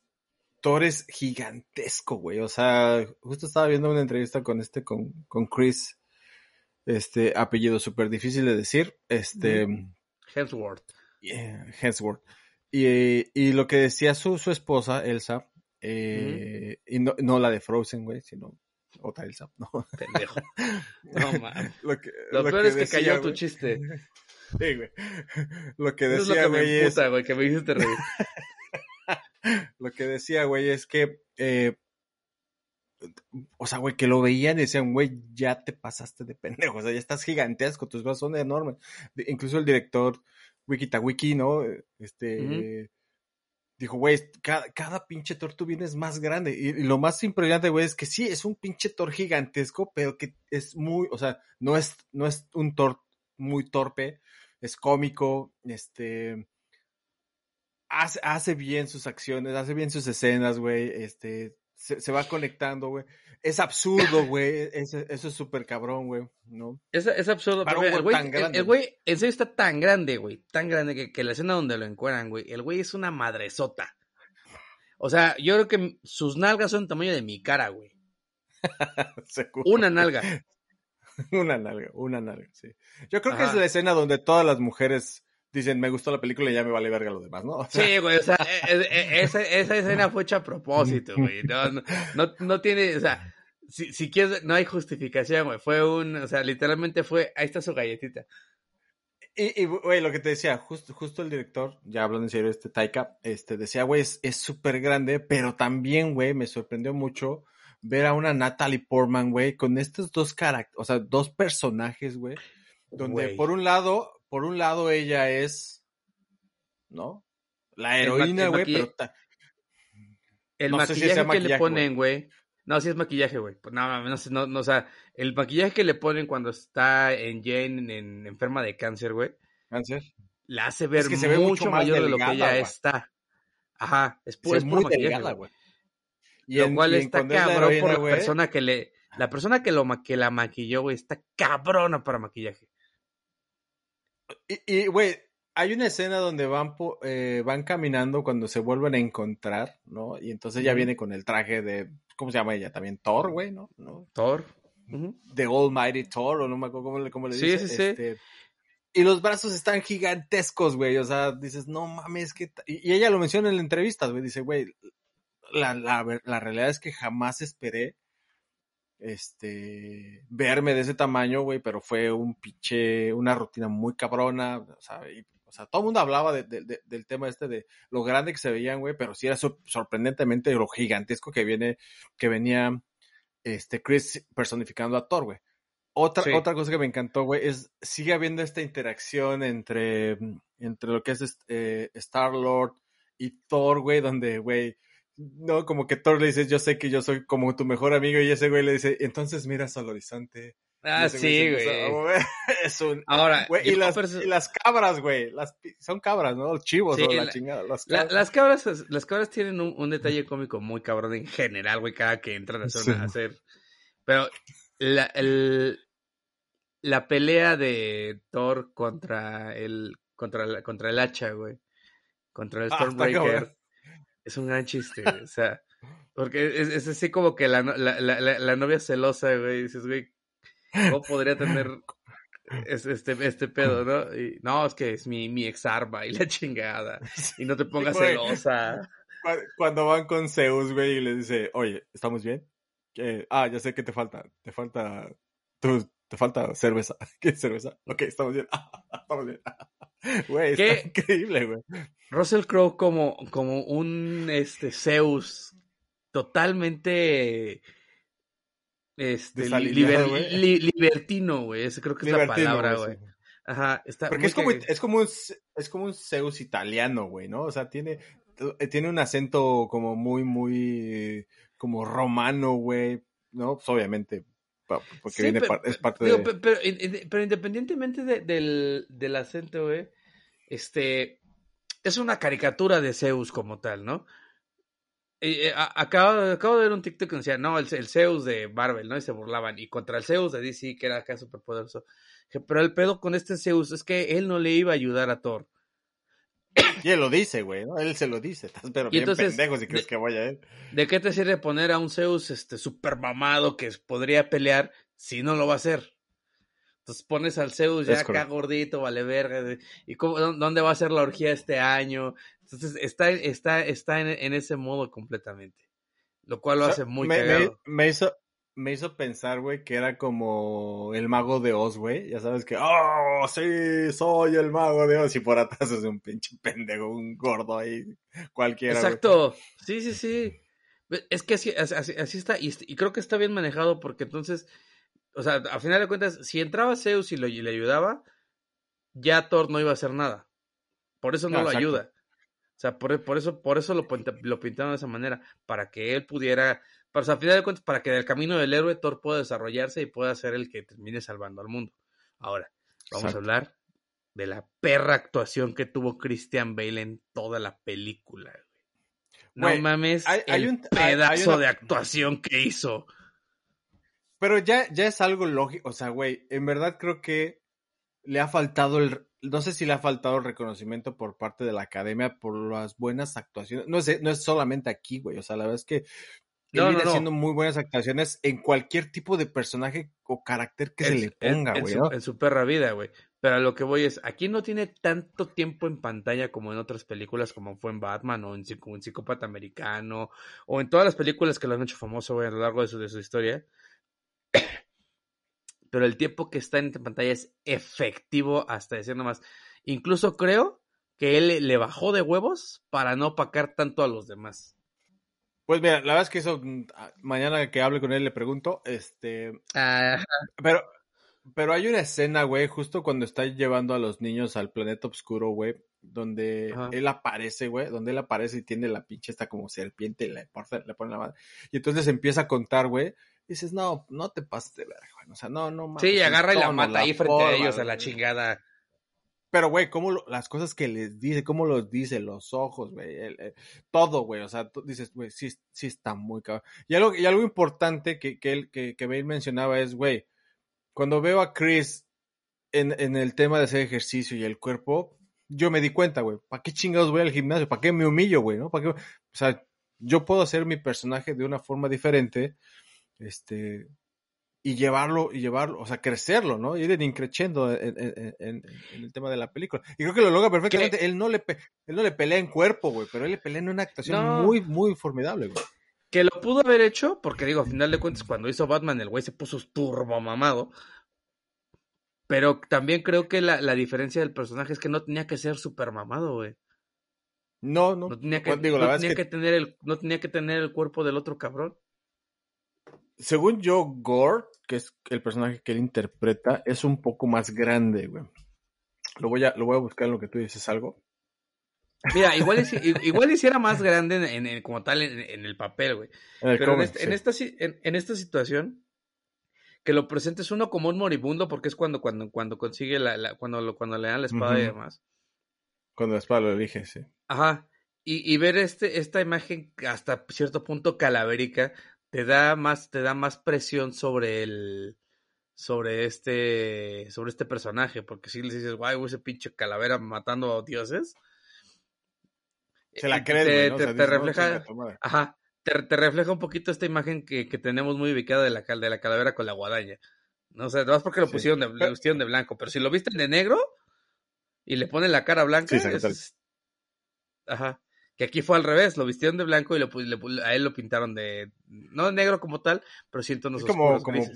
Thor es gigantesco, güey. O sea, justo estaba viendo una entrevista con este, con, con Chris, este apellido súper difícil de decir, este, Hemsworth. yeah, Hemsworth. Y, y lo que decía su, su esposa, Elsa, eh, y no, no la de Frozen, güey, sino otra Elsa, no. Pendejo. No, mames. Lo, que, Lo, peor que es que decía, cayó tu chiste. Sí, güey. Lo que Eso es lo decía, que güey, me es, emputa, güey, que me hiciste reír. lo que decía, güey, es que, eh, o sea, güey, que lo veían y decían, güey, ya te pasaste de pendejo, o sea, ya estás gigantesco, tus brazos son enormes. De- incluso el director Wikitawiki, ¿no? Este, dijo, güey, cada, cada pinche Thor tú vienes más grande. Y, lo más impresionante, güey, es que sí, es un pinche Thor gigantesco, pero que es muy, o sea, no es, no es un Thor muy torpe, es cómico, este, hace, hace bien sus acciones, hace bien sus escenas, güey, este, se, se va conectando, güey. Es absurdo, güey, eso, eso es súper cabrón, güey, ¿no? Es, es absurdo. Para un el güey güey, tan el- grande. el güey, en serio está tan grande, güey. Tan grande que, que la escena donde lo encueran, güey. El güey es una madresota. O sea, yo creo que sus nalgas son el tamaño de mi cara, güey. Una nalga. Una nalga, una nalga, sí. Yo creo que es la escena donde todas las mujeres dicen, me gustó la película y ya me vale verga lo demás, ¿no? O sea, Sí, güey, o sea, e- e- e- esa, esa escena fue hecha a propósito, güey. No, no, no, no tiene, o sea, si, si quieres, no hay justificación, güey. Fue un, o sea, literalmente fue, ahí está su galletita. Y, y, güey, lo que te decía, justo, justo el director, ya hablando en serio, este Taika, este, decía, güey, es es súper grande, pero también, güey, me sorprendió mucho ver a una Natalie Portman, güey, con estos dos caracteres, o sea, dos personajes, güey, donde por un lado, por un lado ella es, ¿no? La heroína, güey, pero ta- El No sé si maquillaje que le ponen, güey. No, sí es maquillaje, güey. Pues, No, no, no, sé, no, o sea, el maquillaje que le ponen cuando está en Jane en, enferma de cáncer, güey, cáncer. la hace ver que se ve mucho, mayor de lo que ella está. Ajá, es, pu- Sí, es muy delgada, güey. Lo en- cual está cabrón por la persona que le, la persona que lo ma- que la maquilló, güey, está cabrona para maquillaje. Y, güey, hay una escena donde van, po- eh, van caminando cuando se vuelven a encontrar, ¿no? Y entonces ella viene con el traje de, ¿cómo se llama ella? También Thor, güey, ¿no? ¿no? Thor. The Almighty Thor, o no me acuerdo cómo le, cómo le Sí, dice. sí, sí. Este, y los brazos están gigantescos, güey. O sea, dices, no mames, que. Y, y ella lo menciona en la entrevista, güey. Dice, güey, la, la, la realidad es que jamás esperé este, verme de ese tamaño, güey, pero fue un pinche, una rutina muy cabrona, o sea, y, o sea todo el mundo hablaba de, de, del tema este de lo grande que se veían, güey, pero sí era sorprendentemente lo gigantesco que viene, que venía, este, Chris personificando a Thor, güey. Otra, sí. otra cosa que me encantó, güey, es, sigue habiendo esta interacción entre, entre lo que es eh, Star-Lord y Thor, güey, donde, güey, no, como que Thor le dice, yo sé que yo soy como tu mejor amigo, y ese güey le dice, entonces miras al horizonte. Ah, sí, güey. Es un... Ahora, güey, y, las, y las cabras, güey, las, son cabras, ¿no? Los chivos, sí, o la, la, chingada. Las cabras. La, las cabras, las cabras tienen un, un, detalle cómico muy cabrón en general, güey, cada que entran a sí. a hacer. Pero la, el, la pelea de Thor contra el, contra, la, contra el hacha, güey. Contra el Stormbreaker. Ah, es un gran chiste, güey. O sea, porque es, es, así como que la, la, la, la novia celosa, güey. Dices, güey, ¿cómo podría tener este, este pedo, no? Y, no, es que es mi, mi ex arma y la chingada. Y no te pongas celosa. Cuando van con Zeus, güey, y le dice, oye, ¿estamos bien? Eh, ah, ya sé que te falta. Te falta. Tu, te falta cerveza. ¿Qué cerveza? Ok, estamos bien. estamos bien. Güey, está increíble, güey. Russell Crowe como, como un este Zeus totalmente este, liber, li, libertino, güey. Ese creo que es libertino, la palabra, güey. Sí. Ajá, está Porque es como, es como, un, es como un Zeus italiano, güey, ¿no? O sea, tiene, tiene un acento como muy, muy, como romano, güey, ¿no? Pues obviamente, porque sí, viene, pero, es parte digo, de... Pero, pero, independientemente de, del, del acento, güey, este, es una caricatura de Zeus como tal, ¿no? Eh, acabo, acabo, de ver un TikTok que decía, no, el, el, Zeus de Marvel, ¿no? Y se burlaban. Y contra el Zeus de DC, que era acá súper poderoso. Pero el pedo con este Zeus es que él no le iba a ayudar a Thor. Y él lo dice, güey, ¿no? Él se lo dice. Estás pero bien entonces, pendejo si crees de, que vaya él. ¿De qué te sirve poner a un Zeus este super mamado que podría pelear si no lo va a hacer? Entonces pones al Zeus ya acá gordito, vale verga. ¿Y cómo, dónde va a ser la orgía este año? Entonces está, está, está en, en ese modo completamente. Lo cual lo o sea, hace muy me, cagado. Me, me, hizo, me hizo pensar, güey, que era como el mago de Oz, güey. Ya sabes que, oh, sí, soy el mago de Oz. Y por atrás es un pinche pendejo, un gordo ahí, cualquiera. Exacto. Sí, sí, sí. Es que así, así, así está. Y, y, creo que está bien manejado porque entonces, o sea, a final de cuentas, si entraba Zeus y, lo, y le ayudaba, ya Thor no iba a hacer nada. Por eso no, no lo exacto. ayuda. O sea, por, por, eso, por eso lo, lo pintaron de esa manera, para que él pudiera, para, o sea, a final de cuentas, para que del camino del héroe Thor pueda desarrollarse y pueda ser el que termine salvando al mundo. Ahora, vamos Exacto. a hablar de la perra actuación que tuvo Christian Bale en toda la película. No Wey, mames, hay, un, pedazo hay, una... de actuación que hizo. Pero ya, ya es algo lógico, o sea, güey, en verdad creo que le ha faltado el, no sé si le ha faltado el reconocimiento por parte de la academia por las buenas actuaciones. No es, no es solamente aquí, güey. O sea, la verdad es que él no, viene no, haciendo muy buenas actuaciones en cualquier tipo de personaje o carácter que se le ponga, güey. En, en, su perra vida, güey. Pero a lo que voy es, aquí no tiene tanto tiempo en pantalla como en otras películas, como fue en Batman o en, en Psicópata Americano, o en todas las películas que lo han hecho famoso, güey, a lo largo de su, de su historia pero el tiempo que está en pantalla es efectivo hasta decir nomás. Incluso creo que él le bajó de huevos para no opacar tanto a los demás. Pues mira, la verdad es que eso, mm, mañana que hable con él le pregunto, este... Ajá. Pero, pero hay una escena, güey, justo cuando está llevando a los niños al planeta oscuro, güey, donde Ajá. él aparece, güey, donde él aparece y tiene la pinche esta como serpiente y le, le pone la madre. Y entonces empieza a contar, güey, dices, no, no te pases de verga, güey. O sea, no, no mames. Sí, agarra y la mata la ahí frente a ellos a la chingada. Pero, güey, cómo lo, las cosas que les dice, cómo los dice, los ojos, güey, todo, güey, o sea, dices, güey, sí, sí está muy cabrón. Y algo, y algo importante que, que, él, que, que Bale mencionaba es, güey, cuando veo a Chris en, en el tema de hacer ejercicio y el cuerpo, yo me di cuenta, güey, ¿para qué chingados voy al gimnasio? ¿Para qué me humillo, güey, no? ¿Para qué? O sea, yo puedo hacer mi personaje de una forma diferente, este, y llevarlo, y llevarlo, o sea, crecerlo, ¿no? Ir increciendo en, en, en, en, el tema de la película. Y creo que lo logra perfectamente. Él no, le, él no le pelea en cuerpo, güey, pero él le pelea en una actuación muy, muy formidable, güey. Que lo pudo haber hecho, porque digo, a final de cuentas, cuando hizo Batman, el güey se puso turbo mamado. Pero también creo que la, la diferencia del personaje es que no tenía que ser super mamado, güey. No, no. No tenía que, digo, no tenía que... tener el, no tenía que tener el cuerpo del otro cabrón. Según yo, Gore, que es el personaje que él interpreta, es un poco más grande, güey. Lo voy a, lo voy a buscar en lo que tú dices algo. Mira, igual, igual hiciera más grande en, como tal en, el papel, güey. Pero en, este, esta, en, esta situación, que lo presentes uno como un moribundo, porque es cuando, cuando, cuando consigue la, cuando, cuando le dan la espada y demás. Cuando la espada lo elige, sí. Ajá. Y, y, ver este, esta imagen hasta cierto punto calavérica te da más, te da más presión sobre el sobre este sobre este personaje, porque si le dices, guay, ese pinche calavera matando a dioses, se la crees, te, te, refleja, ajá, te, te, refleja un poquito esta imagen que, que, tenemos muy ubicada de la, de la calavera con la guadaña. No sé, más porque lo pusieron de, lo pusieron de blanco, pero si lo visten de negro y le ponen la cara blanca, es, ajá. Que aquí fue al revés, lo vistieron de blanco y le, a él lo pintaron de, no de negro como tal, pero siento unos como, como,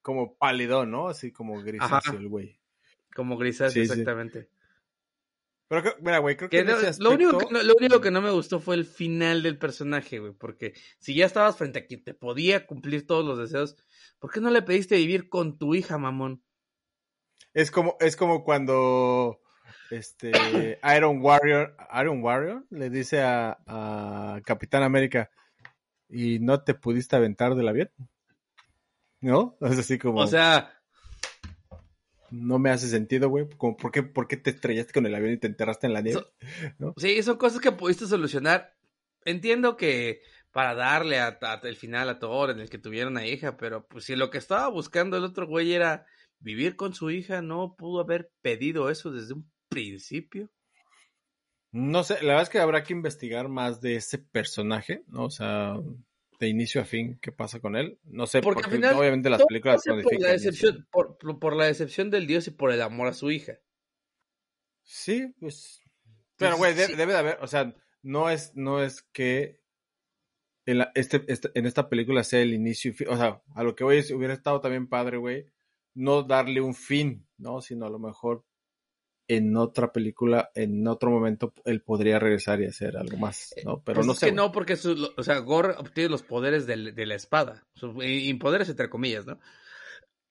como pálido, ¿no? Así como grisáceo el güey. Como grisáceo, exactamente. Pero, mira, güey, creo que, lo, único que no, lo único que no me gustó fue el final del personaje, güey, porque si ya estabas frente a quien te podía cumplir todos los deseos, ¿por qué no le pediste vivir con tu hija, mamón? Es como, es como cuando este Iron Warrior, Iron Warrior le dice a, a Capitán América, ¿y no te pudiste aventar del avión? ¿No? Es así como. O sea. No me hace sentido, güey. ¿por, qué, ¿Por qué te estrellaste con el avión y te enterraste en la nieve? ¿No? Sí, son cosas que pudiste solucionar. Entiendo que para darle a, el final a Thor en el que tuvieron a hija, pero pues si lo que estaba buscando el otro güey era vivir con su hija, no pudo haber pedido eso desde un principio. No sé, la verdad es que habrá que investigar más de ese personaje, ¿no? O sea, de inicio a fin, qué pasa con él. No sé, porque, al final, obviamente las películas por la, decepción, por, la decepción del dios y por el amor a su hija. Sí, pues. Pero, güey, debe, de haber, o sea, no es, no es que en, este, este, en esta película sea el inicio y fin. O sea, a lo que voy es, hubiera estado también padre, güey, no darle un fin, ¿no? Sino a lo mejor en otra película, en otro momento, él podría regresar y hacer algo más, ¿no? Eh, Pero pues no es sé. que no, porque, o sea, Gore obtiene los poderes de, de la espada, y poderes entre comillas, ¿no?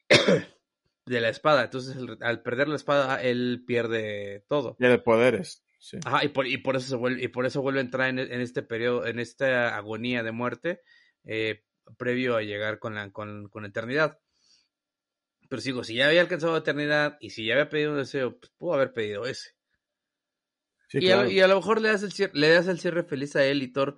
de la espada, entonces al perder la espada, él pierde todo. Ya de poderes, sí. Ajá, y por, y por eso se vuelve, y por eso vuelve a entrar en, en este periodo, en esta agonía de muerte, eh, previo a llegar con la, con, con eternidad. Pero sigo, si ya había alcanzado la eternidad y si ya había pedido un deseo, pues pudo haber pedido ese. y, a, y, a, lo mejor le das, el cierre, le das el cierre feliz a él y Thor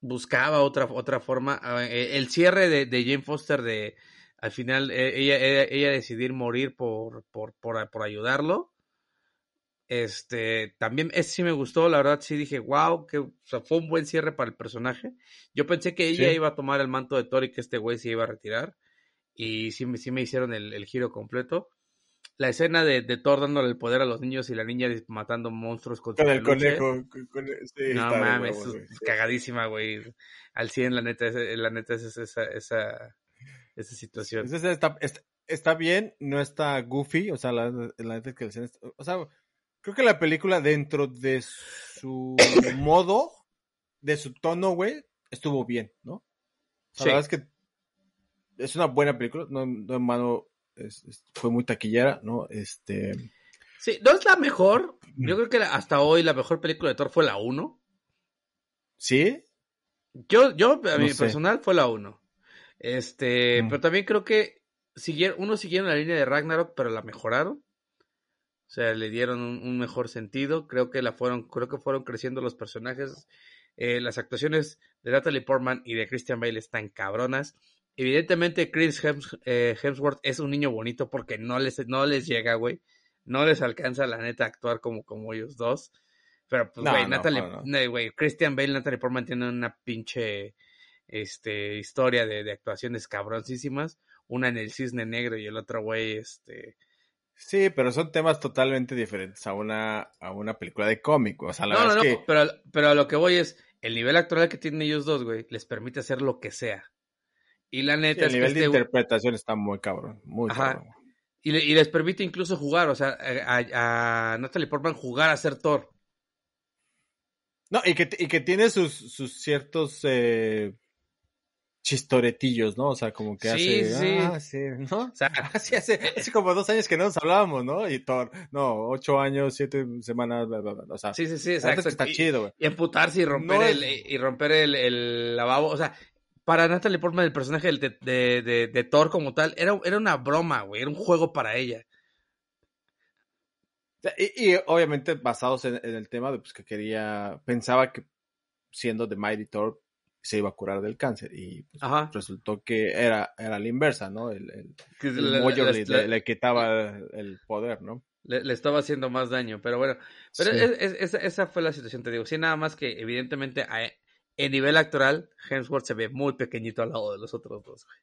buscaba otra, otra forma. E, el cierre de, de Jane Foster de al final e, ella, ella, ella decidir morir por, por, por, por, ayudarlo. Este, también ese sí me gustó, la verdad sí dije, wow, que o sea, fue un buen cierre para el personaje. Yo pensé que ella iba a tomar el manto de Thor y que este güey se iba a retirar y sí, sí me hicieron el, giro completo. La escena de, de, Thor dándole el poder a los niños y la niña matando monstruos con, el conejo. no mames, cagadísima, güey. Al 100, la neta, la neta es esa, esa, esa situación. está, está, bien, no está goofy, o sea, la, la neta es que el o sea, creo que la película dentro de su modo, de su tono, güey, estuvo bien, ¿no? La verdad es que es una buena película, no, no en mano, fue muy taquillera, ¿no? Este... Sí, no es la mejor, yo creo que hasta hoy la mejor película de Thor fue la 1. ¿Sí? Yo, yo, a mi personal fue la 1. Este, pero también creo que siguieron, uno siguieron la línea de Ragnarok, pero la mejoraron. O sea, le dieron un, mejor sentido. Creo que la fueron, creo que fueron creciendo los personajes. Eh, las actuaciones de Natalie Portman y de Christian Bale están cabronas. Evidentemente, Chris eh, Hemsworth es un niño bonito porque no les, no les llega, güey. No les alcanza, la neta, a actuar como, como ellos dos. Pero, pues, güey, Natalie, güey, Christian Bale, Natalie Portman tienen una pinche este, historia de, de actuaciones cabroncísimas. una en el cisne negro y el otro güey, este... Sí, pero son temas totalmente diferentes a una, a una película de cómic. O sea, la no, verdad no, es no, que... pero, pero a lo que voy es, el nivel actoral que tienen ellos dos, güey, les permite hacer lo que sea. Y la neta el es nivel de este interpretación está muy cabrón. Muy Ajá. cabrón. y, le- y les permite incluso jugar, o sea, a, a Natalie Portman jugar a ser Thor. No, y que, y que tiene sus, sus ciertos eh, chistoretillos, ¿no? O sea, como que Sí, hace. sí. Ah, sí, ¿no? O sea, Así hace, hace como dos años que no nos hablábamos, ¿no? Y Thor, no, ocho años, siete semanas, bla, bla, bla. O sea, sí, sí, sí, exacto. está y, chido, güey. y emputarse y romper, No el, y romper el, el lavabo, o sea, para Natalie Portman el personaje de, de, de, de Thor como tal era, era una broma, güey, era un juego para ella. Y, y obviamente basados en, en el tema de pues, que quería, pensaba que siendo The Mighty Thor se iba a curar del cáncer y pues, resultó que era, era la inversa, ¿no? El, el, le, quitaba el poder, ¿no? le- le estaba haciendo más daño, pero bueno, pero Sí. es- es- esa, esa fue la situación, te digo, sí, nada más que evidentemente a, en nivel actoral, Hemsworth se ve muy pequeñito al lado de los otros dos, güey.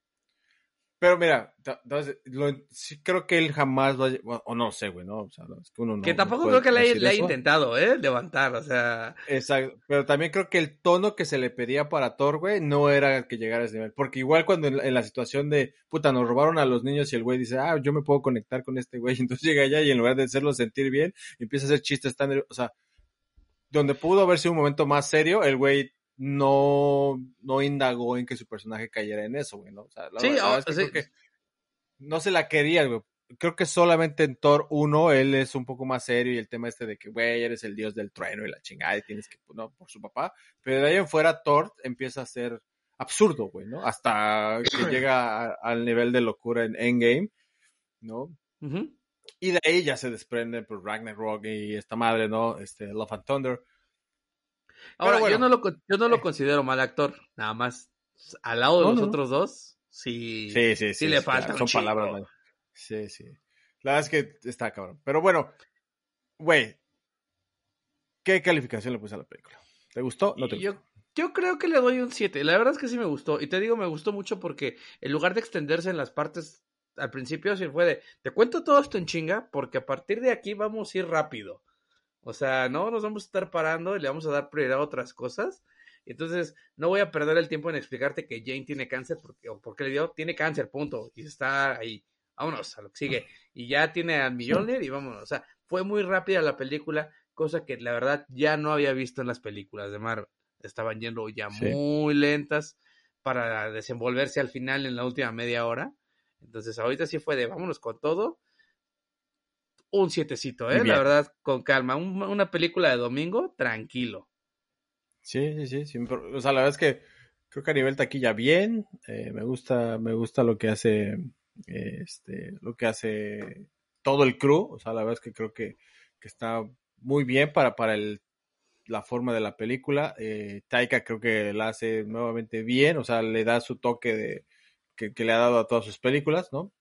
Pero mira, lo- sí creo que él jamás lo haya, o no sé, güey, ¿no? O sea, es que uno no. que tampoco creo que le haya, le intentado, ¿eh? Levantar, o sea... Exacto, pero también creo que el tono que se le pedía para Thor, güey, no era que llegara a ese nivel. Porque igual cuando en, la- en la situación de, puta, nos robaron a los niños y el güey dice, ah, yo me puedo conectar con este güey, entonces llega allá y en lugar de hacerlo sentir bien, empieza a hacer chistes tan, o sea, donde pudo haber sido un momento más serio, el güey no, no indagó en que su personaje cayera en eso, güey, ¿no? O sea, la, Sí, verdad o- es que sí. creo que no se la quería, güey. Creo que solamente en Thor 1 él es un poco más serio y el tema este de que, güey, eres el dios del trueno y la chingada y tienes que, no, por su papá. Pero de ahí en fuera Thor empieza a ser absurdo, güey, ¿no? Hasta que llega a- al nivel de locura en Endgame, ¿no? Y de ahí ya se desprende por Ragnarok y esta madre, ¿no? Este, Love and Thunder. Ahora, bueno. yo, no lo, yo no lo considero mal actor, nada más. Al lado de No, los no. otros dos, sí, Sí, sí, sí. le falta claro, Son palabras. Sí, sí. La verdad es que está cabrón. Pero bueno, güey, ¿qué calificación le puse a la película? ¿Te gustó? ¿No te gustó? yo, yo creo que le doy un 7. La verdad es que sí me gustó. Y te digo, me gustó mucho porque en lugar de extenderse en las partes al principio, sí fue de, te cuento todo esto en chinga porque a partir de aquí vamos a ir rápido. O sea, no nos vamos a estar parando y le vamos a dar prioridad a otras cosas. Entonces, no voy a perder el tiempo en explicarte que Jane tiene cáncer porque, o porque le dio, tiene cáncer, punto. Y está ahí. Vámonos a lo que sigue. Y ya tiene al Mjolnir y vámonos. O sea, fue muy rápida la película, cosa que la verdad ya no había visto en las películas de Marvel. Estaban yendo ya Sí. muy lentas para desenvolverse al final en la última media hora. Entonces, ahorita sí fue de vámonos con todo. Un sietecito, ¿eh? La verdad, con calma. Un- una película de domingo, tranquilo. Sí, sí, sí. sin pro- o sea, la verdad es que creo que a nivel taquilla bien. eh, me gusta, me gusta lo que hace, este, lo que hace todo el crew. O sea, la verdad es que creo que, que está muy bien para, para el, la forma de la película. Eh, Taika creo que la hace nuevamente bien. O sea, le da su toque de, que, que le ha dado a todas sus películas, ¿no?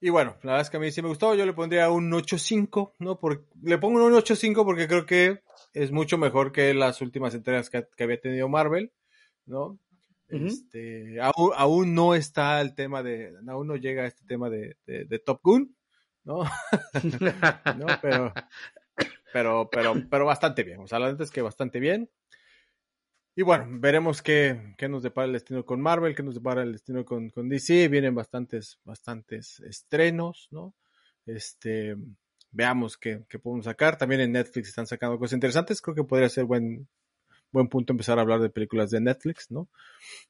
Y bueno, la verdad es que a mí sí me gustó. Yo le pondría un 8.5, ¿no? Por, le pongo un 8.5 porque creo que es mucho mejor que las últimas entregas que, que había tenido Marvel, ¿no? Este, aún, aún no está el tema de, aún no llega este tema de, de, de Top Gun, ¿no? ¿no? Pero, pero, pero, pero bastante bien. O sea, la neta es que bastante bien. Y bueno, veremos qué, qué nos depara el destino con Marvel, qué nos depara el destino con, con DC. Vienen bastantes, bastantes estrenos, ¿no? Este, veamos qué, qué podemos sacar. También en Netflix están sacando cosas interesantes. Creo que podría ser buen, buen punto empezar a hablar de películas de Netflix, ¿no?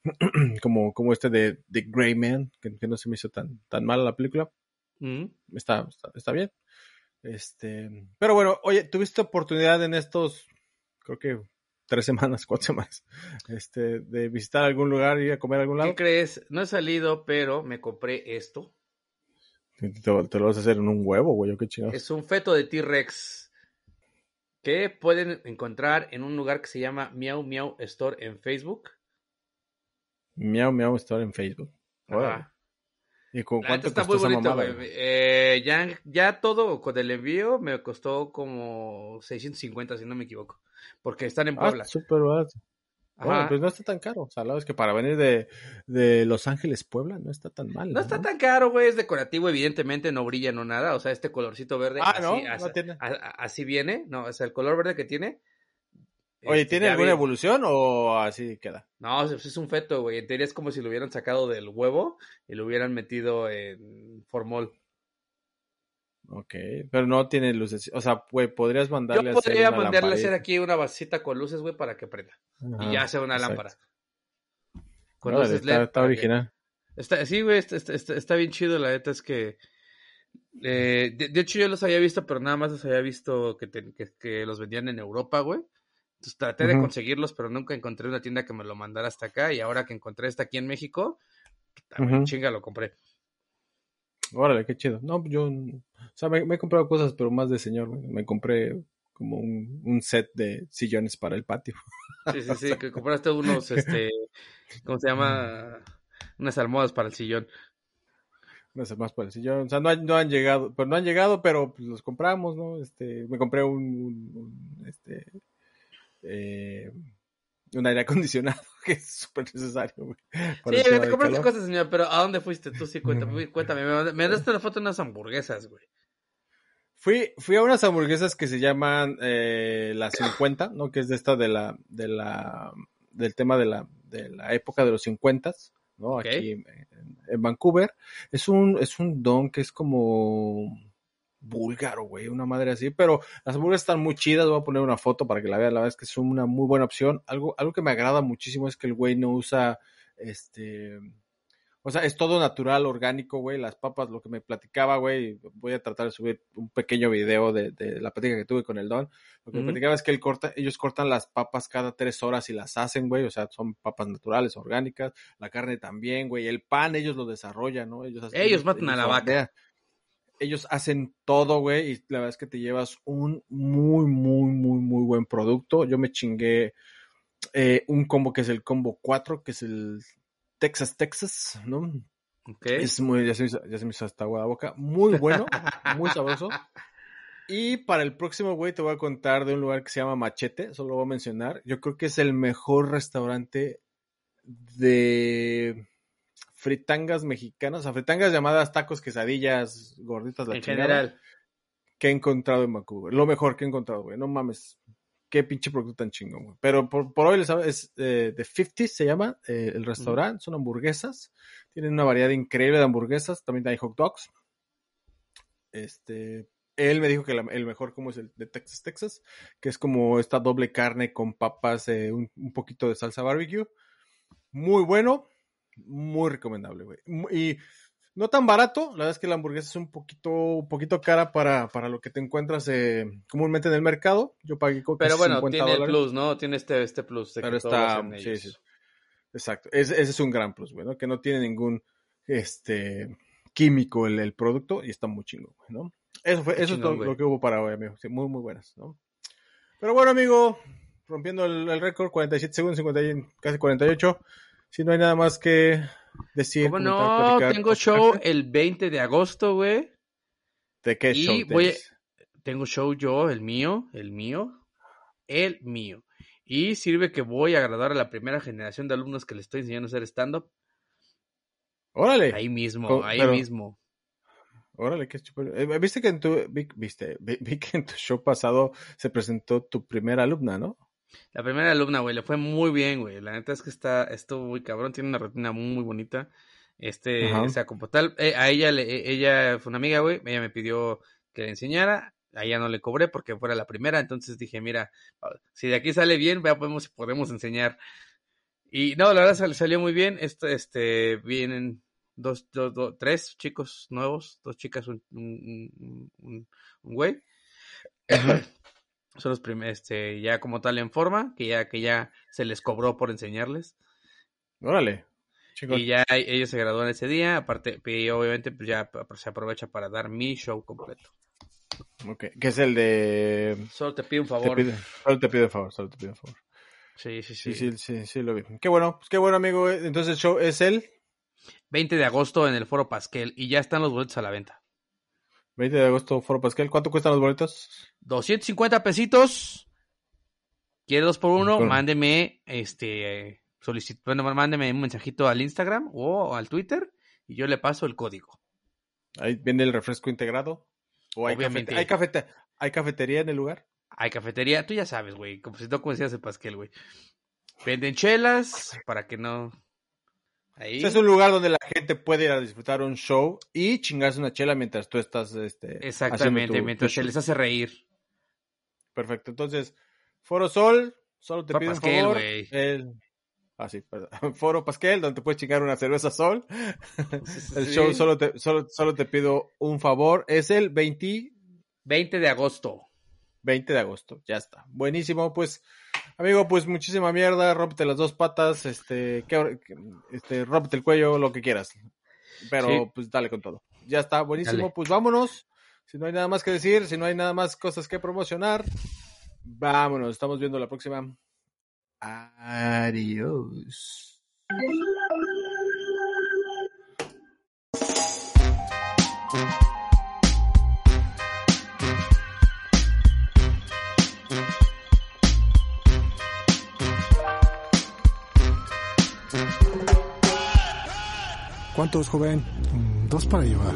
como, como este de, de Grey Man, que, que no se me hizo tan, tan mala la película Mm. está, está, está bien. Este, pero bueno, oye, ¿tuviste oportunidad en estos, creo que tres semanas, cuatro semanas, este, de visitar algún lugar, ir a comer a algún lado? ¿Qué crees? No he salido, pero me compré esto. Te, lo vas a hacer en un huevo, güey, ¿o qué chingados. Es un feto de T-Rex que pueden encontrar en un lugar que se llama Miau Miau Store en Facebook. Miau, miau, estar en Facebook. Ajá. ¿Y con La cuánto neta está costó muy esa bonito, güey? Eh, ya, ya todo con el envío me costó como 650, si no me equivoco. Porque están en Ah, Puebla. súper barato. Bueno, pues no está tan caro. O sea, la verdad es que para venir de, de Los Ángeles, Puebla, no está tan mal. No está tan caro, güey, es decorativo, evidentemente no brilla, no nada, o sea, este colorcito verde, Ah, así, ¿no? No así, tiene. a- a- así viene, no, o sea, el color verde que tiene. Oye, este, ¿tiene ya alguna vi- evolución o así queda? No, es es un feto, güey, en teoría es como si lo hubieran sacado del huevo y lo hubieran metido en formol. Ok, pero no tiene luces. O sea, güey, podrías Yo mandarle a hacer podría una mandarle a hacer aquí una vasita con luces, güey, para que prenda. Ajá, y ya sea una exacto. lámpara. Con Órale, luces está, LED. está que- original. Está, sí, güey, está, está- está- está bien chido, la neta es que... eh, de, de hecho, yo los había visto, pero nada más los había visto que, te- que, que los vendían en Europa, güey. Entonces traté de conseguirlos, pero nunca encontré una tienda que me lo mandara hasta acá. Y ahora que encontré esta aquí en México, Ujú. chinga, lo compré. Órale, qué chido. No, yo, o sea, me, me he comprado cosas, pero más de señor, güey. Me compré como un, un set de sillones para el patio. Sí, sí, sí, que compraste unos, este, ¿cómo se llama? Unas almohadas para el sillón. Sé más para el sillón. O sea, no han, no han llegado, pero no han llegado, pero pues, los compramos, ¿no? Este, me compré un, un- un, este, eh, un aire acondicionado que es súper necesario, güey. Sí, te compraste cosas, señor, pero ¿a dónde fuiste? Tú sí, cuéntame, cuéntame. Me mandaste- me mandaste una foto de unas hamburguesas, güey. Fui, fui a unas hamburguesas que se llaman eh, la 50, ¿no? Que es de esta de la, de la, del tema de la, de la época de los 50, ¿no? Aquí en, en Vancouver. Es un, es un don que es como búlgaro, güey, una madre así, pero las hamburguesas están muy chidas, voy a poner una foto para que la vean, la verdad es que es una muy buena opción. Algo, algo que me agrada muchísimo es que el güey no usa, este, o sea, es todo natural, orgánico, güey. Las papas, lo que me platicaba, güey. Voy a tratar de subir un pequeño video de, de la plática que tuve con el Don. Lo que me platicaba es que él corta, ellos cortan las papas cada tres horas y las hacen, güey. O sea, son papas naturales, orgánicas. La carne también, güey. El pan, ellos lo desarrollan, ¿no? Ellos, hacen- Ellos matan a la vaca. Ellos hacen todo, güey. Y la verdad es que te llevas un muy, muy, muy, muy buen producto. Yo me chingué eh, un combo que es el combo 4, que es el Texas, Texas, ¿no? Ok. Es muy, ya se, me hizo, ya se me hizo hasta agua la boca. Muy bueno, muy sabroso. Y para el próximo, güey, te voy a contar de un lugar que se llama Machete, solo lo voy a mencionar. Yo creo que es el mejor restaurante de fritangas mexicanas, o sea, fritangas llamadas tacos, quesadillas, gorditas, la en chingada, general. que he encontrado en Vancouver. Lo mejor que he encontrado, güey. No mames. Qué pinche producto tan chingón, güey. Pero por, por hoy les hablo, es eh, The 50 se llama eh, el restaurante. Son hamburguesas. Tienen una variedad increíble de hamburguesas. También hay hot dogs. Este, él me dijo que la- el mejor como es el de Texas, Texas, que es como esta doble carne con papas, eh, un, un poquito de salsa barbecue. Muy bueno, muy recomendable, güey. Y no tan barato, la verdad es que la hamburguesa es un poquito, un poquito cara para, para lo que te encuentras eh, comúnmente en el mercado. Yo pagué como Pero casi bueno, 50 tiene el plus, ¿no? Tiene este, este plus. de que Pero lo está, sí, sí. Exacto. Ese, ese es un gran plus, güey, ¿no? Que no tiene ningún este químico el, el producto y está muy chingo, güey, ¿no? Eso fue, eso es lo, lo que hubo para hoy, amigo. Sí, muy, muy buenas, ¿no? Pero bueno, amigo, rompiendo el, el récord, 47 segundos, 50 y- casi 48. Si no hay nada más que decir. ¿Cómo no? platicar, Tengo show el 20 de agosto, güey. ¿De qué y show voy a-? Tengo show yo, el mío, el mío, el mío. Y sirve que voy a agradar a la primera generación de alumnos que les estoy enseñando a hacer stand-up. Órale. Ahí mismo, Co- ahí pero- mismo. Órale, qué chupo. Eh, Viste que en tu, vi, viste, vi, vi que en tu show pasado se presentó tu primera alumna, ¿no? La primera alumna, güey, le fue muy bien, güey. La neta es que está, estuvo muy cabrón, tiene una rutina muy, muy bonita. Este, Ajá. o sea, como tal, eh, a ella, le, eh, ella fue una amiga, güey, ella me pidió que le enseñara, a ella no le cobré porque fuera la primera, entonces dije, mira, si de aquí sale bien, ya podemos, podemos enseñar. Y no, la verdad sal- salió muy bien, esto, este, vienen dos, dos, dos- tres chicos nuevos, dos chicas, un, un, un- un- un güey. Son los primeros, este, ya como tal en forma, que ya, que ya se les cobró por enseñarles. Órale. Y ya ellos se gradúan ese día, aparte, y obviamente pues ya se aprovecha para dar mi show completo. Ok, que es el de... Solo te pido un Te favor. pido, solo te pido un favor, solo te pido un favor. Sí, sí, sí. Sí, sí, sí, sí, lo vi. Qué bueno, pues qué bueno, amigo. Entonces el show es el 20 de agosto en el Foro Pasquel y ya están los boletos a la venta. 20 de agosto, Foro Pascal. ¿Cuánto cuestan los boletos? 250 pesitos quiere dos por uno, mándeme este bueno, mándeme un mensajito al Instagram o al Twitter y yo le paso el código. Ahí viene el refresco integrado. O hay, Obviamente. cafete- hay, cafete- hay cafetería en el lugar. Hay cafetería, tú ya sabes, güey, como si no conocías el pasquel, güey. Venden chelas para que no ahí O sea, es un lugar donde la gente puede ir a disfrutar un show y chingarse una chela mientras tú estás este, exactamente, tu- mientras se les hace reír. Perfecto. Entonces, Foro Sol, solo te pido un favor. güey. El... Ah, sí, perdón. Foro Pasquel, donde te puedes chingar una cerveza Sol. El Sí. show solo te, solo, solo te pido un favor. Es el 20, 20 de agosto. 20 de agosto. Ya está. Buenísimo. Pues, amigo, pues muchísima mierda. Rómpete las dos patas. Este, ¿qué- qué- este, rómpete el cuello, lo que quieras. Pero, Sí. pues, dale con todo. Ya está. Buenísimo. Dale. Pues vámonos. Si no hay nada más que decir, si no hay nada más cosas que promocionar, vámonos. Estamos viendo la próxima. Adiós. ¿Cuántos, joven? Dos para llevar.